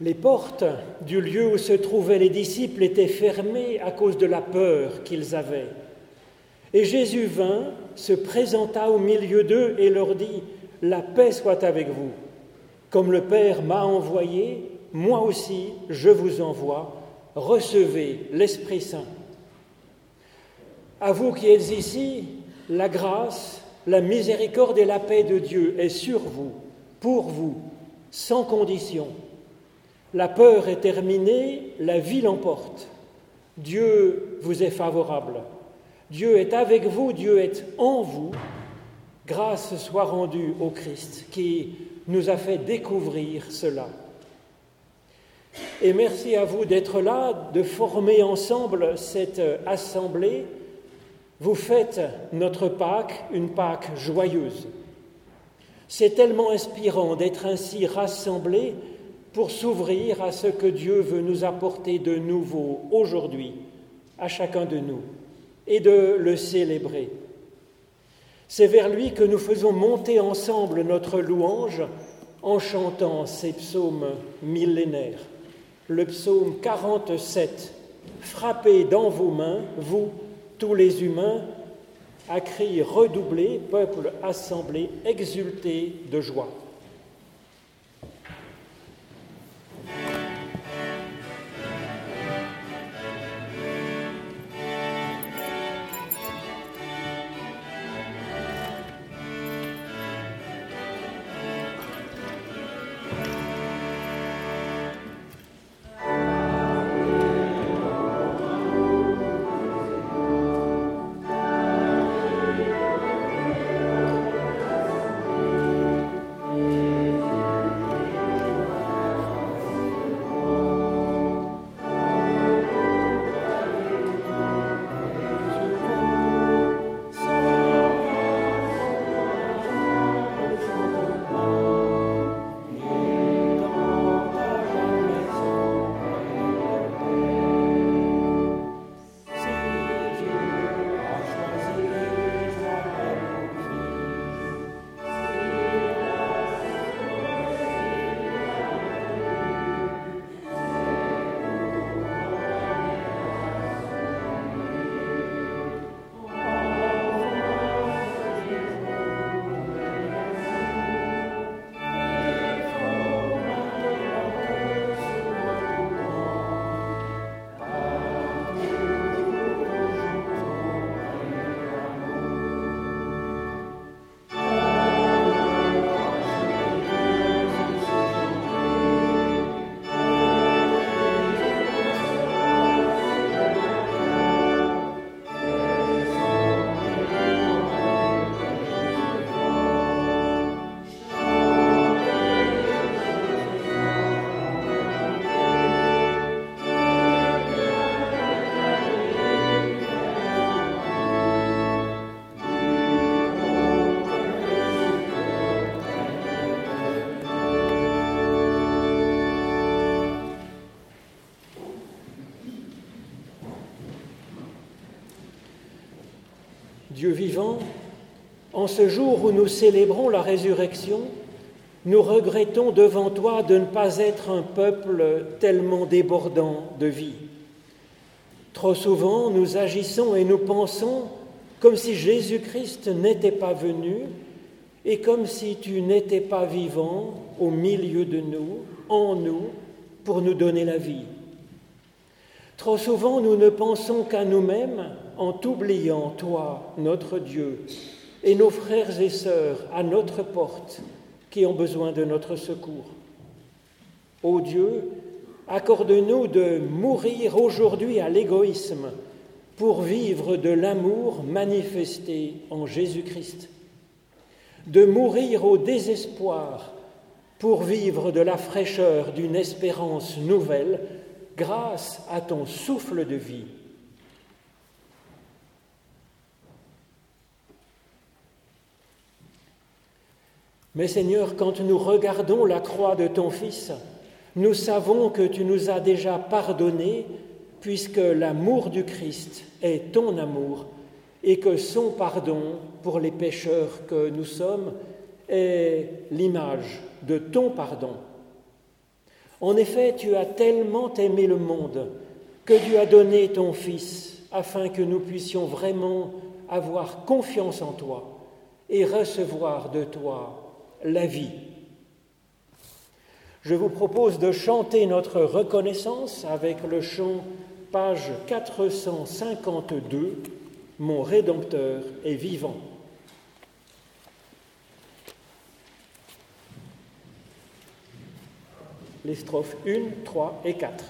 Les portes du lieu où se trouvaient les disciples étaient fermées à cause de la peur qu'ils avaient. Et Jésus vint, se présenta au milieu d'eux et leur dit, La paix soit avec vous. Comme le Père m'a envoyé, moi aussi je vous envoie, recevez l'Esprit Saint. À vous qui êtes ici, la grâce, la miséricorde et la paix de Dieu est sur vous, pour vous, sans condition. La peur est terminée, la vie l'emporte. Dieu vous est favorable. Dieu est avec vous, Dieu est en vous. Grâce soit rendue au Christ qui nous a fait découvrir cela. Et merci à vous d'être là, de former ensemble cette assemblée. Vous faites notre Pâque une Pâque joyeuse. C'est tellement inspirant d'être ainsi rassemblés pour s'ouvrir à ce que Dieu veut nous apporter de nouveau aujourd'hui, à chacun de nous, et de le célébrer. C'est vers lui que nous faisons monter ensemble notre louange en chantant ces psaumes millénaires. Le psaume 47, Frappez dans vos mains, vous, tous les humains, à cri redoublé, peuple assemblé, exulté de joie. Dieu vivant, en ce jour où nous célébrons la résurrection, nous regrettons devant toi de ne pas être un peuple tellement débordant de vie. Trop souvent, nous agissons et nous pensons comme si Jésus-Christ n'était pas venu et comme si tu n'étais pas vivant au milieu de nous, en nous, pour nous donner la vie. Trop souvent, nous ne pensons qu'à nous-mêmes en t'oubliant, toi, notre Dieu, et nos frères et sœurs à notre porte qui ont besoin de notre secours. Ô Dieu, accorde-nous de mourir aujourd'hui à l'égoïsme pour vivre de l'amour manifesté en Jésus-Christ, de mourir au désespoir pour vivre de la fraîcheur d'une espérance nouvelle grâce à ton souffle de vie. Mais Seigneur, quand nous regardons la croix de ton Fils, nous savons que tu nous as déjà pardonné, puisque l'amour du Christ est ton amour, et que son pardon pour les pécheurs que nous sommes est l'image de ton pardon. En effet, tu as tellement aimé le monde que tu as donné ton Fils afin que nous puissions vraiment avoir confiance en toi et recevoir de toi la vie. Je vous propose de chanter notre reconnaissance avec le chant page 452, Mon Rédempteur est vivant. Les strophes 1, 3 et 4.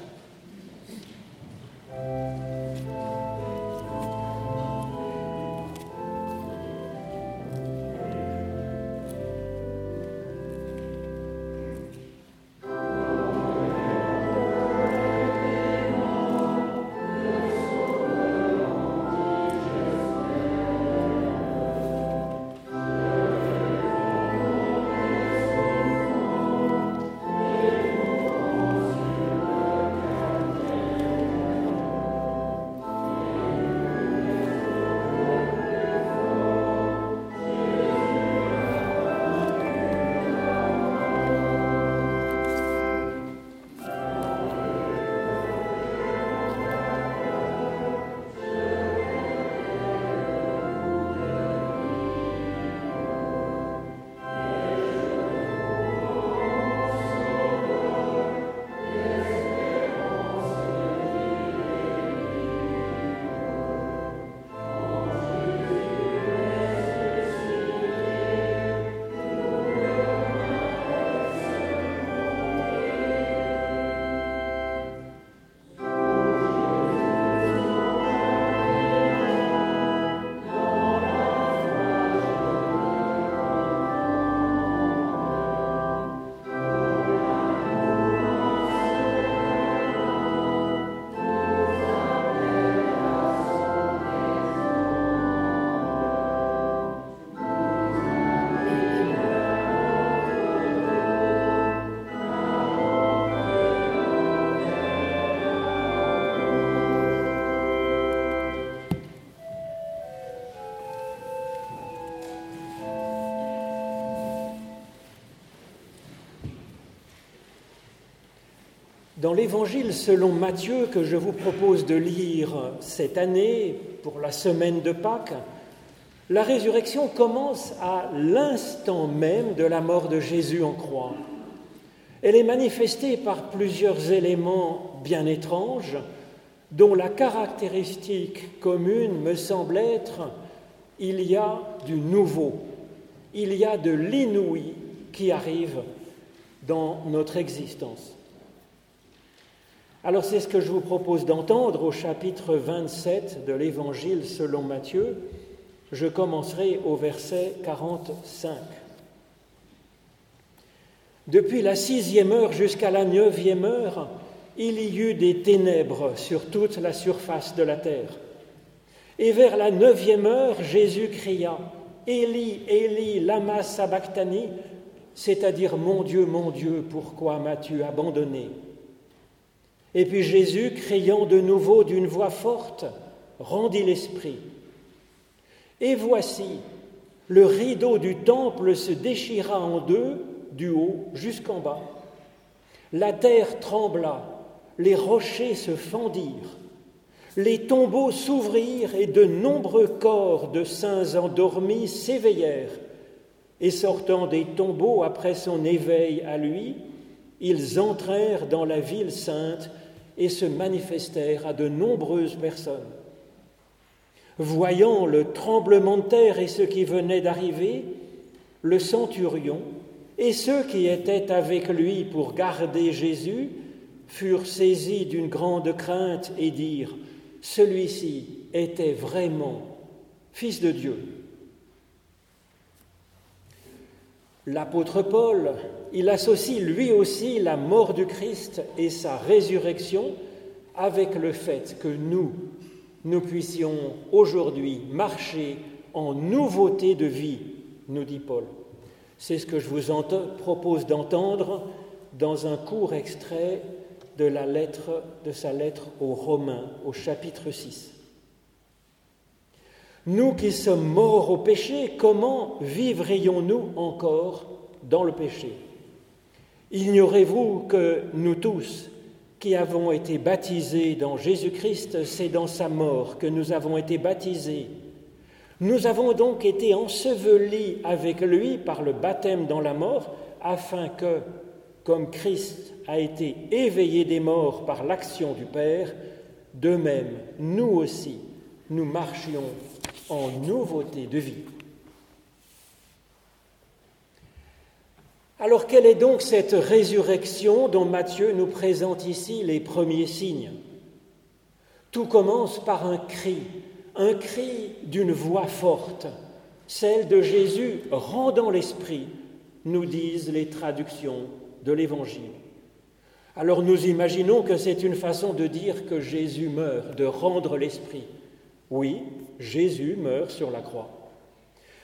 Dans l'évangile selon Matthieu que je vous propose de lire cette année pour la semaine de Pâques, la résurrection commence à l'instant même de la mort de Jésus en croix. Elle est manifestée par plusieurs éléments bien étranges, dont la caractéristique commune me semble être il y a du nouveau, il y a de l'inouï qui arrive dans notre existence. Alors c'est ce que je vous propose d'entendre au chapitre 27 de l'Évangile selon Matthieu. Je commencerai au verset 45. Depuis la sixième heure jusqu'à la neuvième heure, il y eut des ténèbres sur toute la surface de la terre. Et vers la neuvième heure, Jésus cria Élie, Élie, lama sabachthani, c'est-à-dire Mon Dieu, mon Dieu, pourquoi m'as-tu abandonné? Et puis Jésus, criant de nouveau d'une voix forte, rendit l'esprit. Et voici, le rideau du temple se déchira en deux, du haut jusqu'en bas. La terre trembla, les rochers se fendirent, les tombeaux s'ouvrirent et de nombreux corps de saints endormis s'éveillèrent. Et sortant des tombeaux après son éveil à lui, ils entrèrent dans la ville sainte et se manifestèrent à de nombreuses personnes. Voyant le tremblement de terre et ce qui venait d'arriver, le centurion et ceux qui étaient avec lui pour garder Jésus furent saisis d'une grande crainte et dirent, Celui-ci était vraiment Fils de Dieu. L'apôtre Paul, il associe lui aussi la mort du Christ et sa résurrection avec le fait que nous, nous puissions aujourd'hui marcher en nouveauté de vie, nous dit Paul. C'est ce que je vous propose d'entendre dans un court extrait de, sa lettre aux Romains au chapitre 6. Nous qui sommes morts au péché, comment vivrions-nous encore dans le péché? Ignorez-vous que nous tous, qui avons été baptisés dans Jésus-Christ, c'est dans sa mort que nous avons été baptisés. Nous avons donc été ensevelis avec lui par le baptême dans la mort, afin que, comme Christ a été éveillé des morts par l'action du Père, de même, nous aussi, nous marchions en nouveauté de vie. Alors quelle est donc cette résurrection dont Matthieu nous présente ici les premiers signes? Tout commence par un cri, un cri d'une voix forte, celle de Jésus rendant l'esprit, nous disent les traductions de l'Évangile. Alors nous imaginons que c'est une façon de dire que Jésus meurt, de rendre l'esprit. Oui, Jésus meurt sur la croix.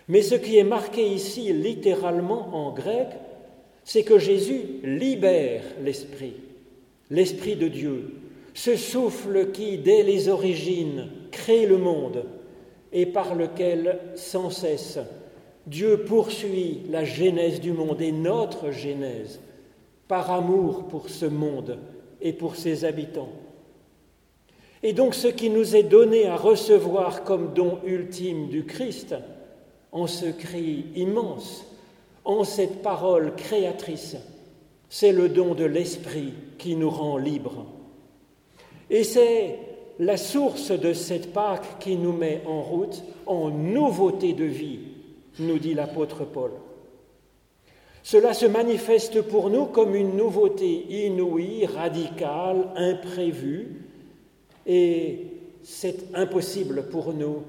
Mais ce qui est marqué ici littéralement en grec, c'est que Jésus libère l'Esprit, l'Esprit de Dieu, ce souffle qui, dès les origines, crée le monde et par lequel, sans cesse, Dieu poursuit la genèse du monde et notre genèse, par amour pour ce monde et pour ses habitants. Et donc ce qui nous est donné à recevoir comme don ultime du Christ, en ce cri immense, en cette parole créatrice, c'est le don de l'Esprit qui nous rend libres. Et c'est la source de cette Pâque qui nous met en route en nouveauté de vie, nous dit l'apôtre Paul. Cela se manifeste pour nous comme une nouveauté inouïe, radicale, imprévue, et c'est impossible pour nous,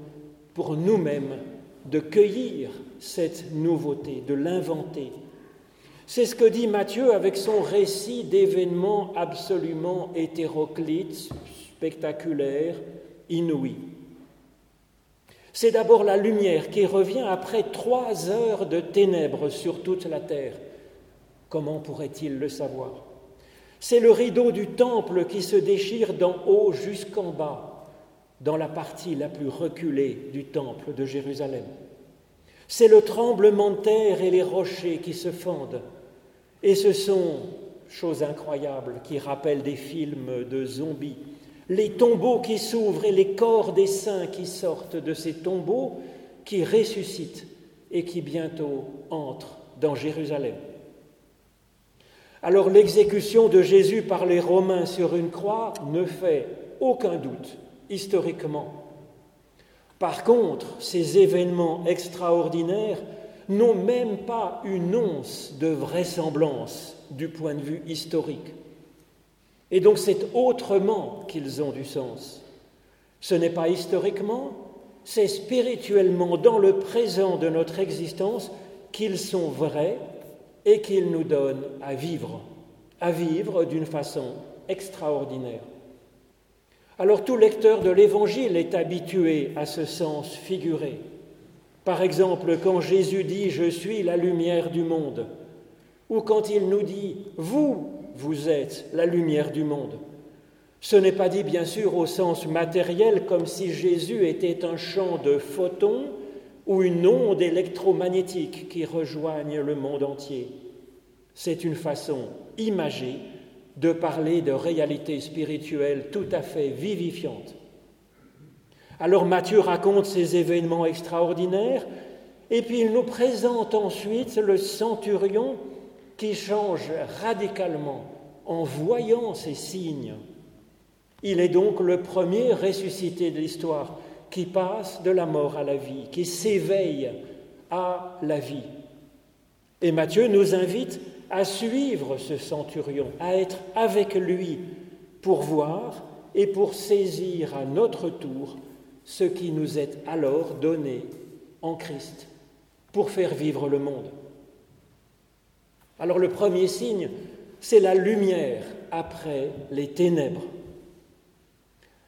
pour nous-mêmes, de cueillir cette nouveauté, de l'inventer. C'est ce que dit Matthieu avec son récit d'événements absolument hétéroclites, spectaculaires, inouïs. C'est d'abord la lumière qui revient après trois heures de ténèbres sur toute la terre. Comment pourrait-il le savoir? C'est le rideau du temple qui se déchire d'en haut jusqu'en bas, dans la partie la plus reculée du temple de Jérusalem. C'est le tremblement de terre et les rochers qui se fendent. Et ce sont, choses incroyables qui rappellent des films de zombies, les tombeaux qui s'ouvrent et les corps des saints qui sortent de ces tombeaux, qui ressuscitent et qui bientôt entrent dans Jérusalem. Alors l'exécution de Jésus par les Romains sur une croix ne fait aucun doute historiquement par contre, ces événements extraordinaires n'ont même pas une once de vraisemblance du point de vue historique. Et donc c'est autrement qu'ils ont du sens. Ce n'est pas historiquement, c'est spirituellement dans le présent de notre existence qu'ils sont vrais et qu'ils nous donnent à vivre, à vivre d'une façon extraordinaire. Alors tout lecteur de l'Évangile est habitué à ce sens figuré. Par exemple, quand Jésus dit ⁇ Je suis la lumière du monde ⁇ ou quand il nous dit ⁇ Vous, vous êtes la lumière du monde ⁇ ce n'est pas dit bien sûr au sens matériel comme si Jésus était un champ de photons ou une onde électromagnétique qui rejoigne le monde entier. C'est une façon imagée de parler de réalité spirituelle tout à fait vivifiante. Alors Matthieu raconte ces événements extraordinaires et puis il nous présente ensuite le centurion qui change radicalement en voyant ces signes. Il est donc le premier ressuscité de l'histoire qui passe de la mort à la vie, qui s'éveille à la vie. Et Matthieu nous invite à suivre ce centurion, à être avec lui pour voir et pour saisir à notre tour ce qui nous est alors donné en Christ pour faire vivre le monde. Alors le premier signe, c'est la lumière après les ténèbres.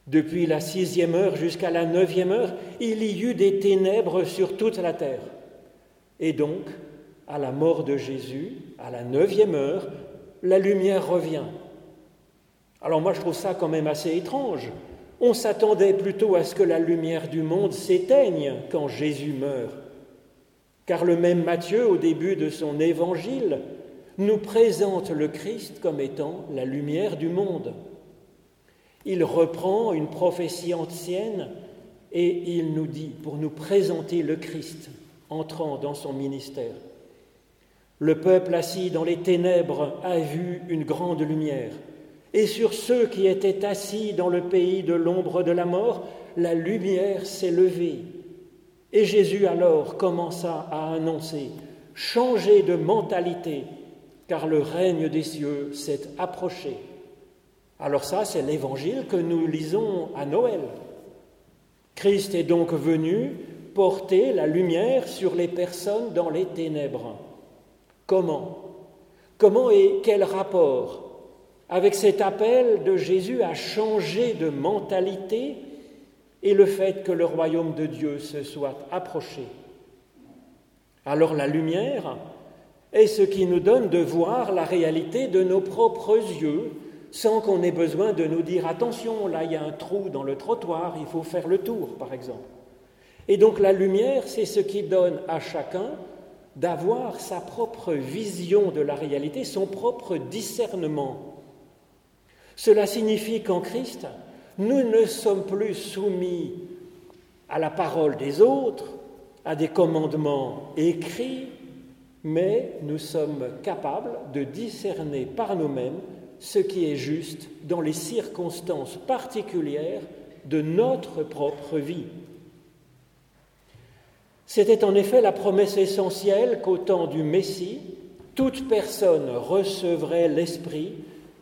Depuis la sixième heure jusqu'à la neuvième heure, il y eut des ténèbres sur toute la terre. Et donc, à la mort de Jésus, à la neuvième heure, la lumière revient. Alors moi je trouve ça quand même assez étrange. On s'attendait plutôt à ce que la lumière du monde s'éteigne quand Jésus meurt. Car le même Matthieu, au début de son évangile, nous présente le Christ comme étant la lumière du monde. Il reprend une prophétie ancienne et il nous dit, pour nous présenter le Christ entrant dans son ministère, le peuple assis dans les ténèbres a vu une grande lumière, et sur ceux qui étaient assis dans le pays de l'ombre de la mort, la lumière s'est levée. Et Jésus alors commença à annoncer, changez de mentalité, car le règne des cieux s'est approché. Alors ça, c'est l'évangile que nous lisons à Noël. Christ est donc venu porter la lumière sur les personnes dans les ténèbres. Comment? Comment et quel rapport? Avec cet appel de Jésus à changer de mentalité et le fait que le royaume de Dieu se soit approché Alors la lumière est ce qui nous donne de voir la réalité de nos propres yeux sans qu'on ait besoin de nous dire attention, là il y a un trou dans le trottoir, il faut faire le tour, par exemple. Et donc la lumière, c'est ce qui donne à chacun d'avoir sa propre vision de la réalité, son propre discernement. Cela signifie qu'en Christ, nous ne sommes plus soumis à la parole des autres, à des commandements écrits, mais nous sommes capables de discerner par nous-mêmes ce qui est juste dans les circonstances particulières de notre propre vie. C'était en effet la promesse essentielle qu'au temps du Messie, toute personne recevrait l'Esprit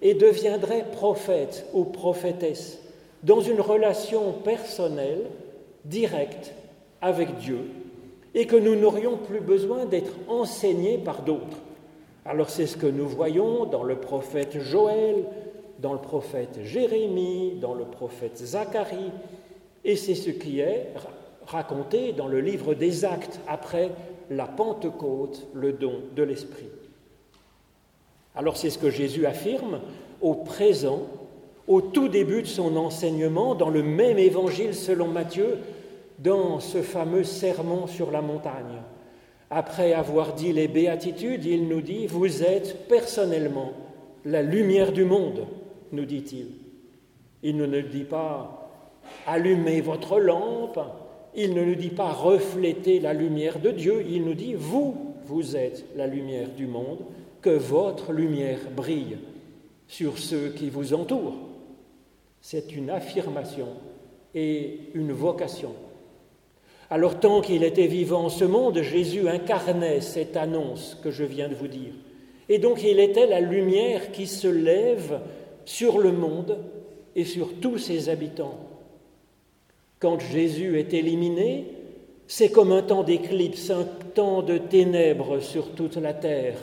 et deviendrait prophète ou prophétesse dans une relation personnelle, directe avec Dieu, et que nous n'aurions plus besoin d'être enseignés par d'autres. Alors c'est ce que nous voyons dans le prophète Joël, dans le prophète Jérémie, dans le prophète Zacharie, et c'est ce qui est raconté dans le livre des actes après la Pentecôte, le don de l'Esprit. Alors c'est ce que Jésus affirme au présent, au tout début de son enseignement, dans le même évangile selon Matthieu, dans ce fameux sermon sur la montagne. Après avoir dit les béatitudes, il nous dit, vous êtes personnellement la lumière du monde, nous dit-il. Il ne nous dit pas, allumez votre lampe, il ne nous dit pas, reflétez la lumière de Dieu, il nous dit, vous, vous êtes la lumière du monde, que votre lumière brille sur ceux qui vous entourent. C'est une affirmation et une vocation. Alors tant qu'il était vivant en ce monde, Jésus incarnait cette annonce que je viens de vous dire. Et donc il était la lumière qui se lève sur le monde et sur tous ses habitants. Quand Jésus est éliminé, c'est comme un temps d'éclipse, un temps de ténèbres sur toute la terre,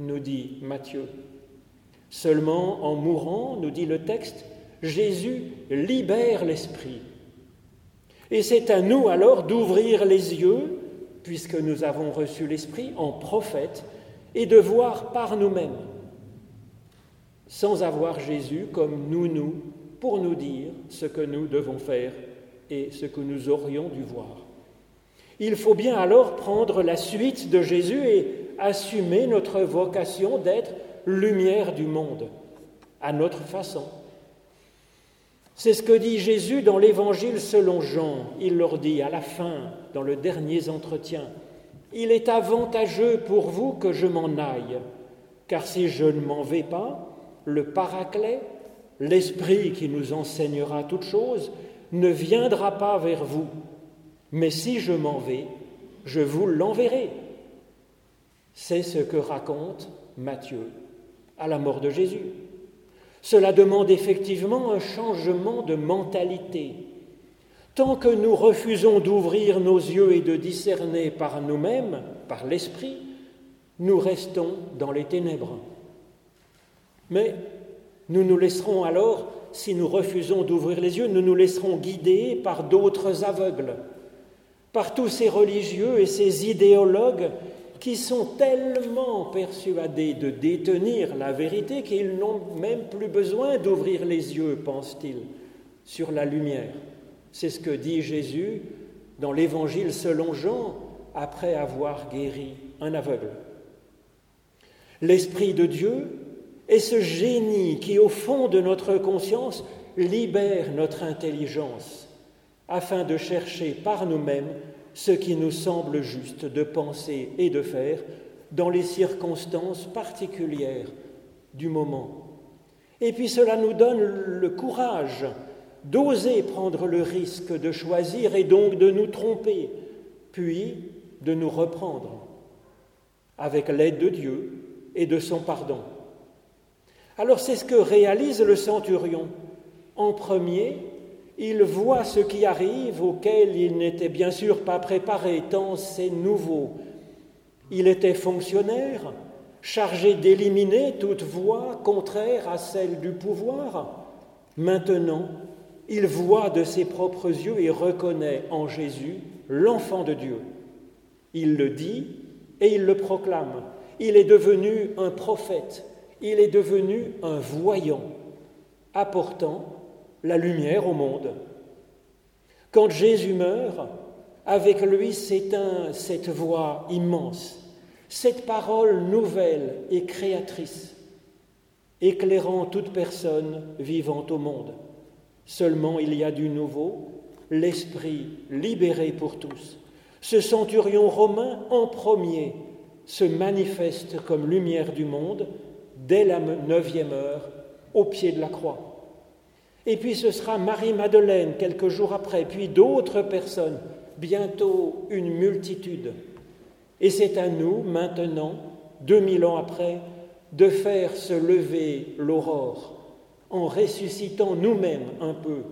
nous dit Matthieu. Seulement en mourant, nous dit le texte, Jésus libère l'esprit et c'est à nous alors d'ouvrir les yeux, puisque nous avons reçu l'Esprit en prophète, et de voir par nous-mêmes, sans avoir Jésus comme nous, nous, pour nous dire ce que nous devons faire et ce que nous aurions dû voir. Il faut bien alors prendre la suite de Jésus et assumer notre vocation d'être lumière du monde, à notre façon. C'est ce que dit Jésus dans l'Évangile selon Jean. Il leur dit à la fin, dans le dernier entretien, Il est avantageux pour vous que je m'en aille, car si je ne m'en vais pas, le Paraclet, l'Esprit qui nous enseignera toutes choses, ne viendra pas vers vous. Mais si je m'en vais, je vous l'enverrai. C'est ce que raconte Matthieu à la mort de Jésus. Cela demande effectivement un changement de mentalité. Tant que nous refusons d'ouvrir nos yeux et de discerner par nous-mêmes, par l'Esprit, nous restons dans les ténèbres. Mais nous nous laisserons alors, si nous refusons d'ouvrir les yeux, nous nous laisserons guider par d'autres aveugles, par tous ces religieux et ces idéologues qui sont tellement persuadés de détenir la vérité qu'ils n'ont même plus besoin d'ouvrir les yeux, pense-t-il, sur la lumière. C'est ce que dit Jésus dans l'Évangile selon Jean après avoir guéri un aveugle. L'Esprit de Dieu est ce génie qui, au fond de notre conscience, libère notre intelligence afin de chercher par nous-mêmes ce qui nous semble juste de penser et de faire dans les circonstances particulières du moment. Et puis cela nous donne le courage d'oser prendre le risque de choisir et donc de nous tromper, puis de nous reprendre avec l'aide de Dieu et de son pardon. Alors c'est ce que réalise le centurion. En premier, il voit ce qui arrive auquel il n'était bien sûr pas préparé, tant c'est nouveau. Il était fonctionnaire, chargé d'éliminer toute voie contraire à celle du pouvoir. Maintenant, il voit de ses propres yeux et reconnaît en Jésus l'enfant de Dieu. Il le dit et il le proclame. Il est devenu un prophète, il est devenu un voyant, apportant la lumière au monde. Quand Jésus meurt, avec lui s'éteint cette voix immense, cette parole nouvelle et créatrice, éclairant toute personne vivant au monde. Seulement il y a du nouveau, l'Esprit libéré pour tous. Ce centurion romain en premier se manifeste comme lumière du monde dès la neuvième heure au pied de la croix. Et puis ce sera Marie-Madeleine quelques jours après, puis d'autres personnes, bientôt une multitude. Et c'est à nous maintenant, deux mille ans après, de faire se lever l'aurore en ressuscitant nous-mêmes un peu,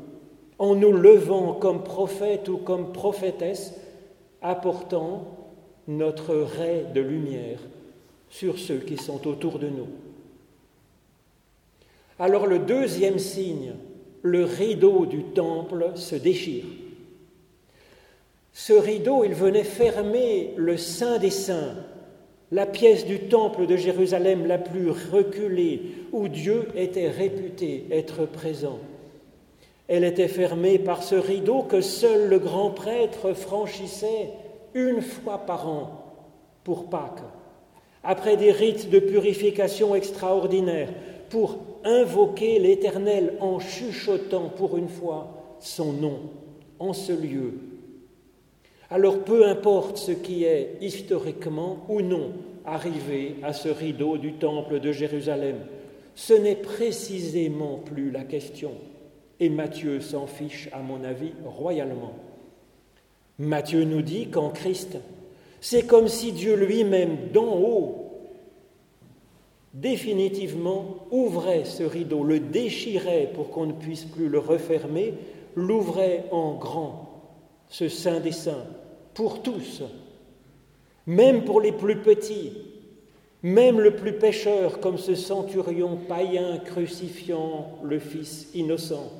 en nous levant comme prophètes ou comme prophétesses, apportant notre ray de lumière sur ceux qui sont autour de nous. Alors le deuxième signe, le rideau du temple se déchire. Ce rideau, il venait fermer le Saint des Saints, la pièce du temple de Jérusalem la plus reculée, où Dieu était réputé être présent. Elle était fermée par ce rideau que seul le grand prêtre franchissait une fois par an pour Pâques, après des rites de purification extraordinaires, pour invoquer l'Éternel en chuchotant pour une fois son nom en ce lieu. Alors peu importe ce qui est historiquement ou non arrivé à ce rideau du temple de Jérusalem, ce n'est précisément plus la question. Et Matthieu s'en fiche, à mon avis, royalement. Matthieu nous dit qu'en Christ, c'est comme si Dieu lui-même, d'en haut, définitivement ouvrait ce rideau, le déchirait pour qu'on ne puisse plus le refermer, l'ouvrait en grand, ce Saint des Saints, pour tous, même pour les plus petits, même le plus pécheur, comme ce centurion païen crucifiant le Fils innocent.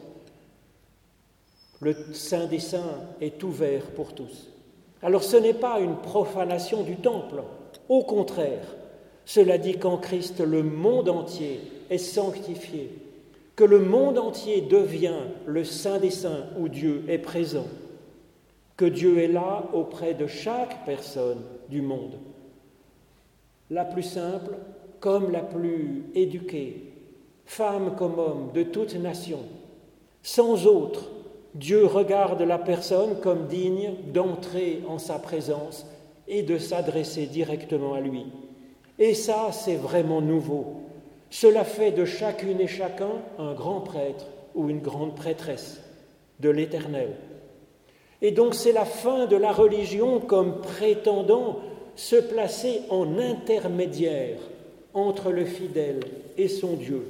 Le Saint des Saints est ouvert pour tous. Alors ce n'est pas une profanation du temple, au contraire, cela dit qu'en Christ, le monde entier est sanctifié, que le monde entier devient le Saint des Saints où Dieu est présent, que Dieu est là auprès de chaque personne du monde, la plus simple comme la plus éduquée, femme comme homme, de toute nation. Sans autre, Dieu regarde la personne comme digne d'entrer en sa présence et de s'adresser directement à lui. Et ça, c'est vraiment nouveau. Cela fait de chacune et chacun un grand prêtre ou une grande prêtresse de l'Éternel. Et donc c'est la fin de la religion comme prétendant se placer en intermédiaire entre le fidèle et son Dieu.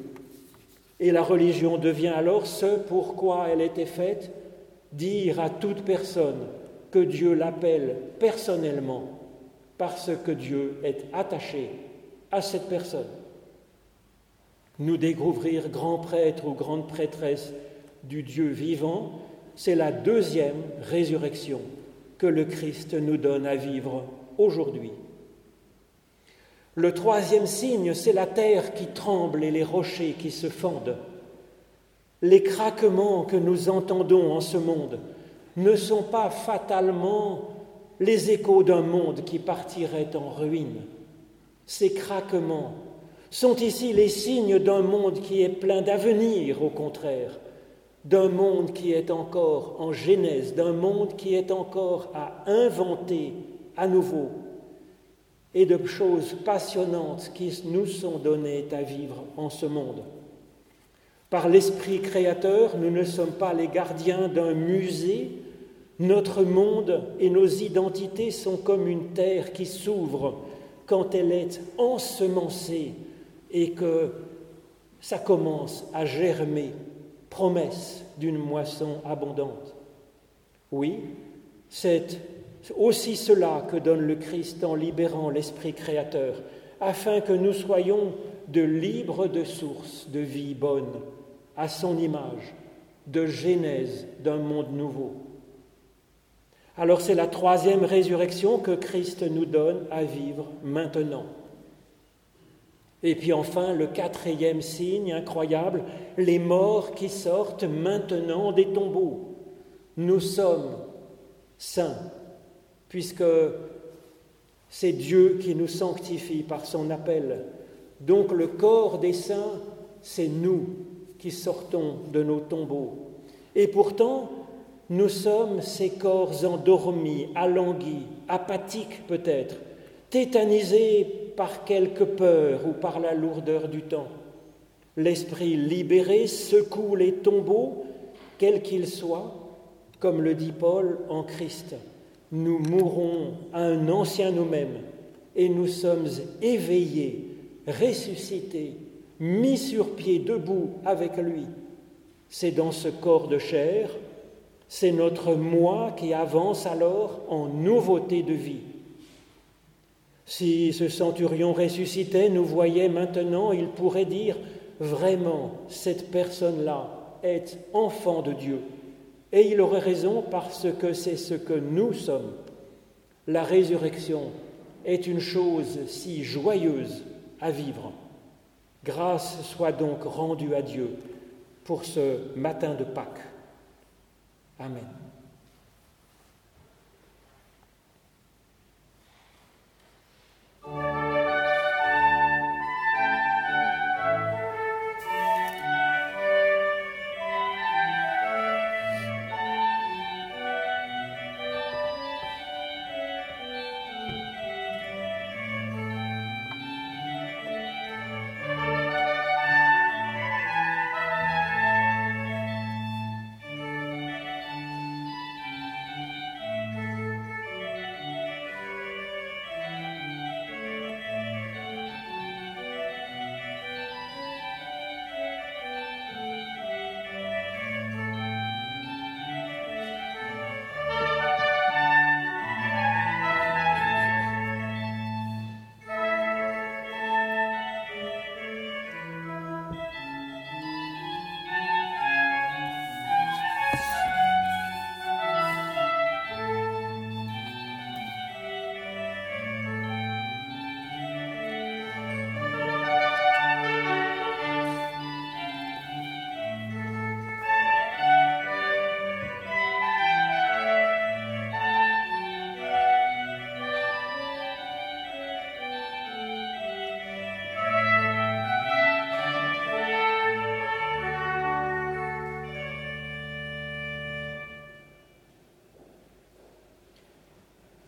Et la religion devient alors ce pourquoi elle était faite, dire à toute personne que Dieu l'appelle personnellement parce que Dieu est attaché à cette personne. Nous découvrir grand prêtre ou grande prêtresse du Dieu vivant, c'est la deuxième résurrection que le Christ nous donne à vivre aujourd'hui. Le troisième signe, c'est la terre qui tremble et les rochers qui se fendent. Les craquements que nous entendons en ce monde ne sont pas fatalement les échos d'un monde qui partirait en ruine. Ces craquements sont ici les signes d'un monde qui est plein d'avenir, au contraire, d'un monde qui est encore en genèse, d'un monde qui est encore à inventer à nouveau, et de choses passionnantes qui nous sont données à vivre en ce monde. Par l'Esprit créateur, nous ne sommes pas les gardiens d'un musée, notre monde et nos identités sont comme une terre qui s'ouvre quand elle est ensemencée et que ça commence à germer, promesse d'une moisson abondante. Oui, c'est aussi cela que donne le Christ en libérant l'Esprit créateur, afin que nous soyons de libres de sources de vie bonne, à son image, de genèse d'un monde nouveau. Alors c'est la troisième résurrection que Christ nous donne à vivre maintenant. Et puis enfin, le quatrième signe incroyable, les morts qui sortent maintenant des tombeaux. Nous sommes saints, puisque c'est Dieu qui nous sanctifie par son appel. Donc le corps des saints, c'est nous qui sortons de nos tombeaux. Et pourtant, nous sommes ces corps endormis, alanguis, apathiques peut-être, tétanisés par quelque peur ou par la lourdeur du temps. L'esprit libéré secoue les tombeaux, quels qu'ils soient, comme le dit Paul en Christ. Nous mourrons à un ancien nous-mêmes et nous sommes éveillés, ressuscités, mis sur pied, debout avec lui. C'est dans ce corps de chair c'est notre moi qui avance alors en nouveauté de vie. Si ce centurion ressuscitait nous voyait maintenant, il pourrait dire vraiment cette personne-là est enfant de Dieu. Et il aurait raison parce que c'est ce que nous sommes. La résurrection est une chose si joyeuse à vivre. Grâce soit donc rendue à Dieu pour ce matin de Pâques. Amen.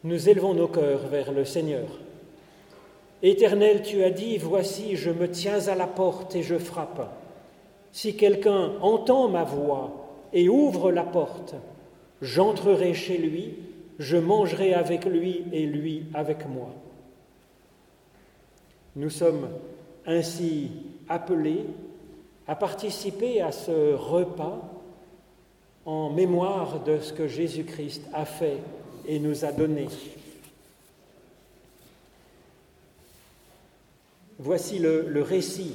Nous élevons nos cœurs vers le Seigneur. Éternel, tu as dit, voici, je me tiens à la porte et je frappe. Si quelqu'un entend ma voix et ouvre la porte, j'entrerai chez lui, je mangerai avec lui et lui avec moi. Nous sommes ainsi appelés à participer à ce repas en mémoire de ce que Jésus-Christ a fait et nous a donné. Voici le, récit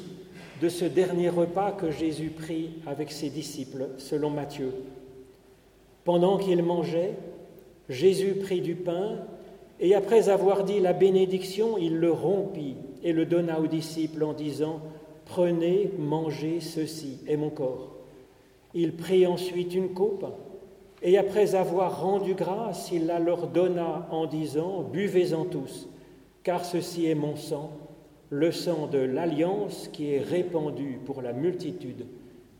de ce dernier repas que Jésus prit avec ses disciples, selon Matthieu. Pendant qu'il mangeait, Jésus prit du pain et après avoir dit la bénédiction, il le rompit et le donna aux disciples en disant, Prenez, mangez, ceci est mon corps. Il prit ensuite une coupe et après avoir rendu grâce, il la leur donna en disant, Buvez-en tous, car ceci est mon sang, le sang de l'alliance qui est répandu pour la multitude,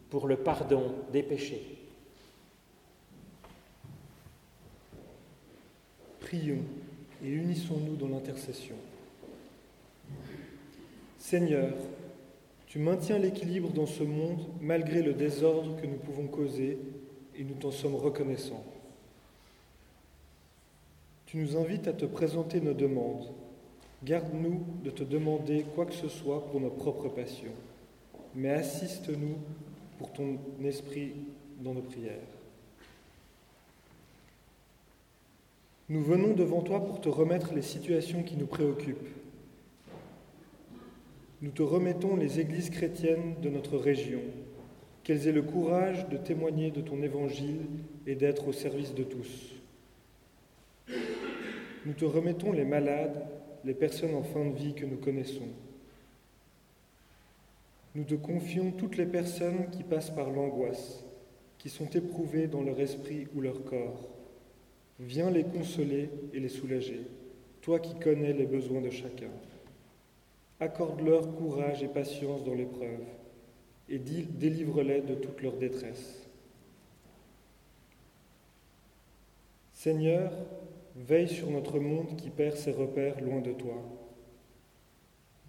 pour le pardon des péchés. Prions et unissons-nous dans l'intercession. Seigneur, tu maintiens l'équilibre dans ce monde malgré le désordre que nous pouvons causer et nous t'en sommes reconnaissants. Tu nous invites à te présenter nos demandes. Garde-nous de te demander quoi que ce soit pour nos propres passions, mais assiste-nous pour ton esprit dans nos prières. Nous venons devant toi pour te remettre les situations qui nous préoccupent. Nous te remettons les églises chrétiennes de notre région, qu'elles aient le courage de témoigner de ton évangile et d'être au service de tous. Nous te remettons les malades, les personnes en fin de vie que nous connaissons. Nous te confions toutes les personnes qui passent par l'angoisse, qui sont éprouvées dans leur esprit ou leur corps. Viens les consoler et les soulager, toi qui connais les besoins de chacun. Accorde-leur courage et patience dans l'épreuve, et délivre-les de toute leur détresse. Seigneur, veille sur notre monde qui perd ses repères loin de toi.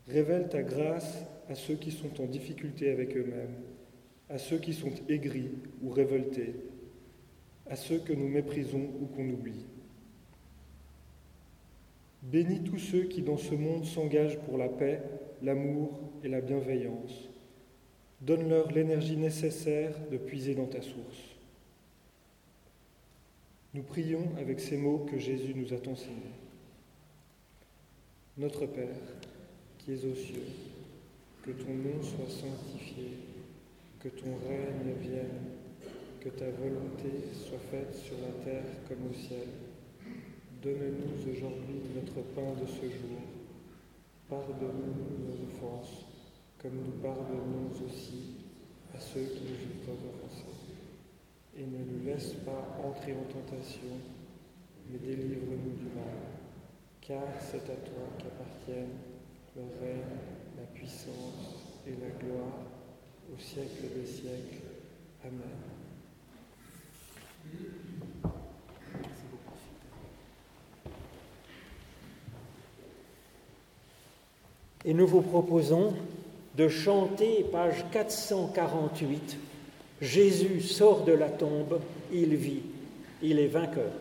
Révèle ta grâce à ceux qui sont en difficulté avec eux-mêmes, à ceux qui sont aigris ou révoltés, à ceux que nous méprisons ou qu'on oublie. Bénis tous ceux qui dans ce monde s'engagent pour la paix, l'amour et la bienveillance. Donne-leur l'énergie nécessaire de puiser dans ta source. Nous prions avec ces mots que Jésus nous a enseignés. Notre Père, qui es aux cieux, que ton nom soit sanctifié, que ton règne vienne que ta volonté soit faite sur la terre comme au ciel. Donne-nous aujourd'hui notre pain de ce jour. Pardonne-nous nos offenses, comme nous pardonnons aussi à ceux qui nous ont offensés. Et ne nous laisse pas entrer en tentation, mais délivre-nous du mal. Car c'est à toi qu'appartiennent le règne, la puissance et la gloire au siècle des siècles. Amen. Et nous vous proposons de chanter, page 448, Jésus sort de la tombe, il vit, il est vainqueur.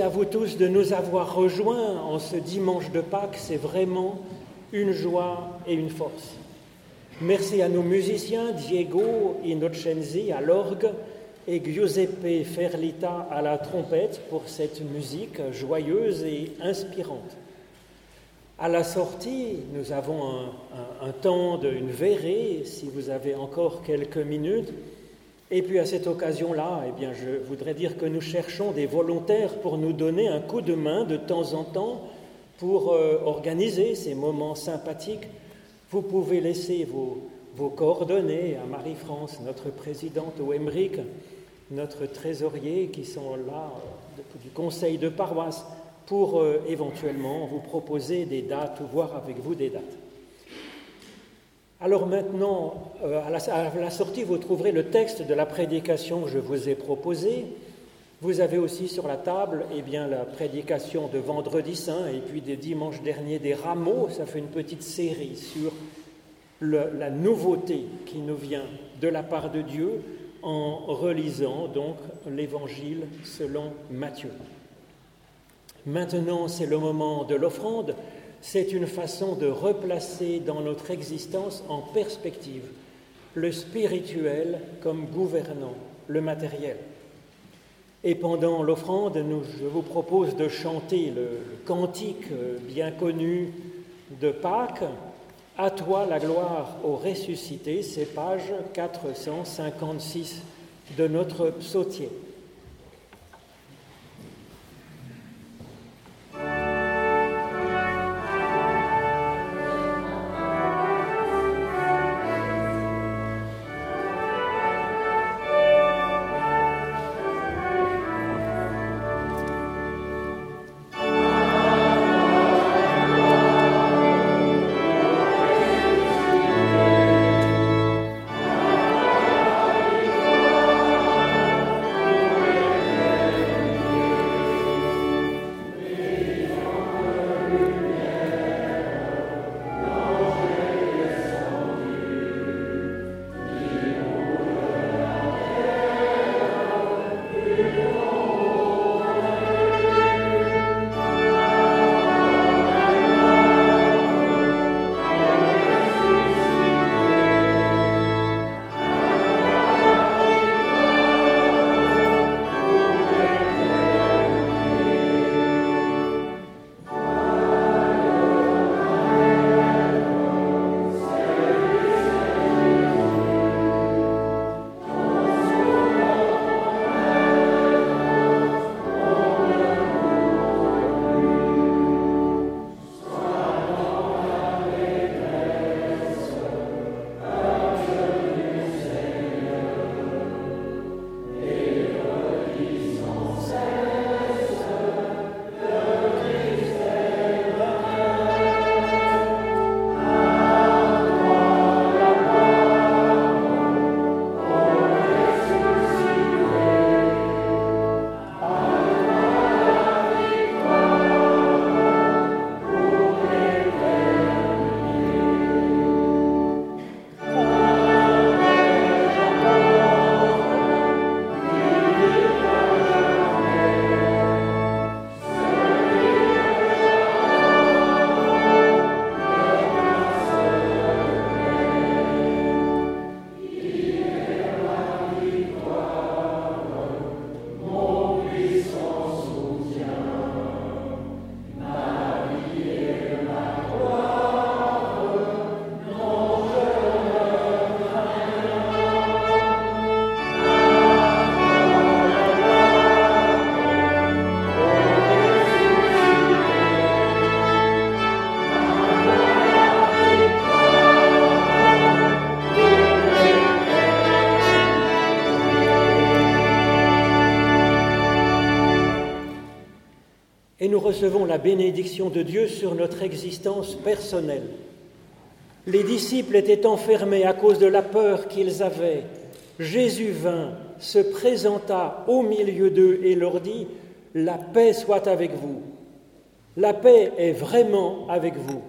À vous tous de nous avoir rejoints en ce dimanche de Pâques. C'est vraiment une joie et une force. Merci à nos musiciens, Diego Innocenzi à l'orgue, et Giuseppe Ferlita à la trompette pour cette musique joyeuse et inspirante. À la sortie, nous avons un, un, temps d'une verrée, si vous avez encore quelques minutes. Et puis à cette occasion-là, eh bien, je voudrais dire que nous cherchons des volontaires pour nous donner un coup de main de temps en temps pour euh, organiser ces moments sympathiques. Vous pouvez laisser vos, coordonnées à Marie-France, notre présidente, au Emmerich, notre trésorier, qui sont là euh, du conseil de paroisse, pour euh, éventuellement vous proposer des dates ou voir avec vous des dates. Alors maintenant, euh, à, la, sortie, vous trouverez le texte de la prédication que je vous ai proposée. Vous avez aussi sur la table eh bien, la prédication de vendredi saint et puis des dimanches derniers des rameaux. Ça fait une petite série sur la nouveauté qui nous vient de la part de Dieu en relisant donc l'évangile selon Matthieu. Maintenant, c'est le moment de l'offrande. C'est une façon de replacer dans notre existence en perspective le spirituel comme gouvernant le matériel. Et pendant l'offrande, je vous propose de chanter le, cantique bien connu de Pâques, à toi la gloire au ressuscité, c'est page 456 de notre psautier. Et nous recevons la bénédiction de Dieu sur notre existence personnelle. Les disciples étaient enfermés à cause de la peur qu'ils avaient. Jésus vint, se présenta au milieu d'eux et leur dit, La paix soit avec vous. La paix est vraiment avec vous.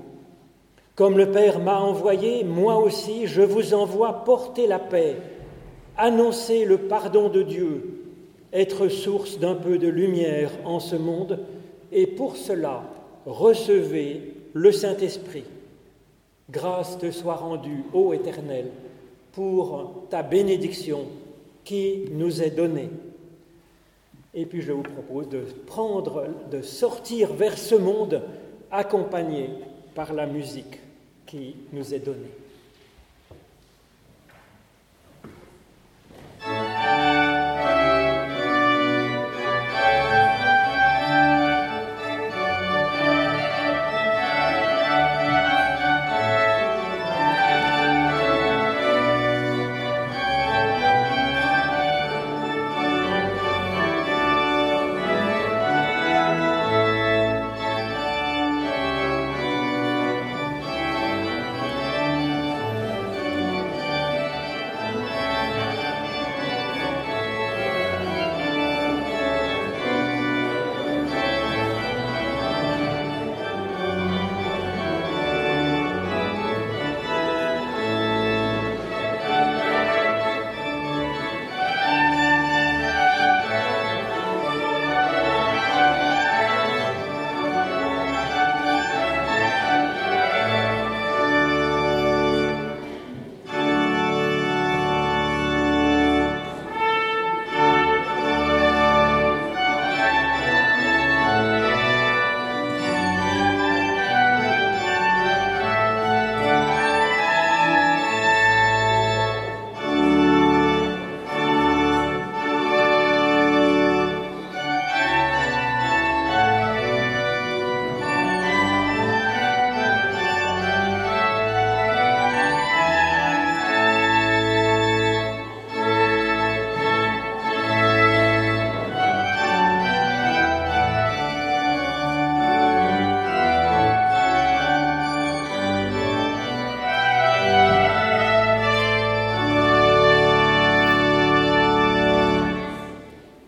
Comme le Père m'a envoyé, moi aussi je vous envoie porter la paix, annoncer le pardon de Dieu, être source d'un peu de lumière en ce monde, et pour cela recevez le Saint-Esprit. Grâce te soit rendue, ô Éternel, pour ta bénédiction qui nous est donnée. Et puis je vous propose de prendre, de sortir vers ce monde accompagné par la musique qui nous est donnée.